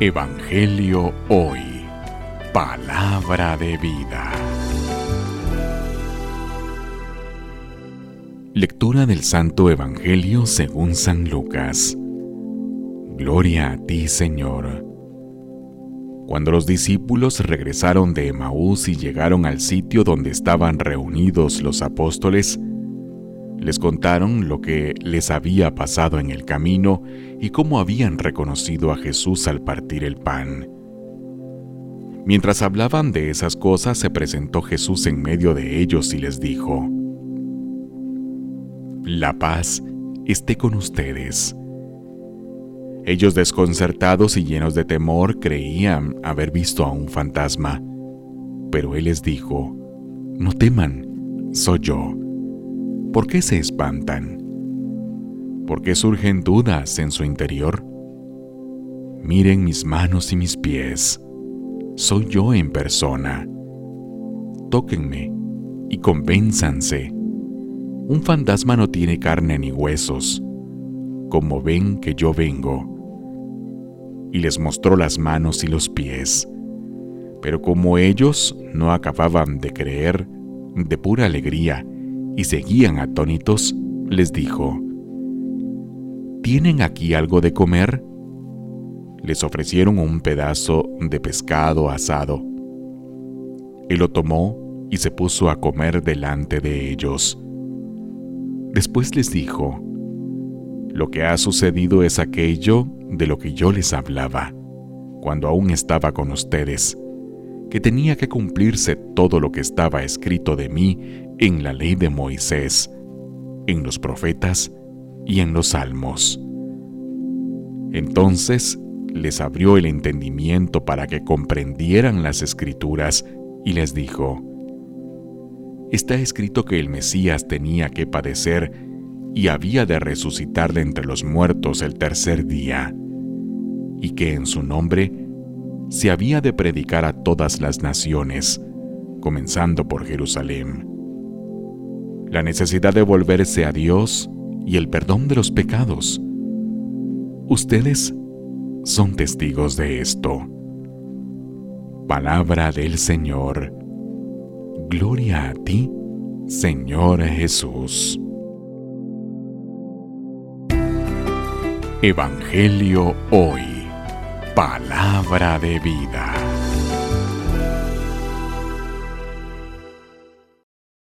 Evangelio Hoy. Palabra de vida. Lectura del Santo Evangelio según San Lucas. Gloria a ti, Señor. Cuando los discípulos regresaron de Emaús y llegaron al sitio donde estaban reunidos los apóstoles, les contaron lo que les había pasado en el camino y cómo habían reconocido a Jesús al partir el pan. Mientras hablaban de esas cosas, se presentó Jesús en medio de ellos y les dijo, La paz esté con ustedes. Ellos desconcertados y llenos de temor creían haber visto a un fantasma, pero él les dijo, No teman, soy yo ¿Por qué se espantan? ¿Por qué surgen dudas en su interior? Miren mis manos y mis pies. Soy yo en persona. Tóquenme y convénzanse. Un fantasma no tiene carne ni huesos, como ven que yo vengo. Y les mostró las manos y los pies. Pero como ellos no acababan de creer, de pura alegría, y seguían atónitos, les dijo, ¿Tienen aquí algo de comer? Les ofrecieron un pedazo de pescado asado. Él lo tomó y se puso a comer delante de ellos. Después les dijo, Lo que ha sucedido es aquello de lo que yo les hablaba, cuando aún estaba con ustedes que tenía que cumplirse todo lo que estaba escrito de mí en la ley de Moisés, en los profetas y en los salmos. Entonces les abrió el entendimiento para que comprendieran las escrituras y les dijo, Está escrito que el Mesías tenía que padecer y había de resucitar de entre los muertos el tercer día, y que en su nombre se había de predicar a todas las naciones, comenzando por Jerusalén. La necesidad de volverse a Dios y el perdón de los pecados. Ustedes son testigos de esto. Palabra del Señor. Gloria a ti, Señor Jesús. Evangelio hoy. Palabra de vida.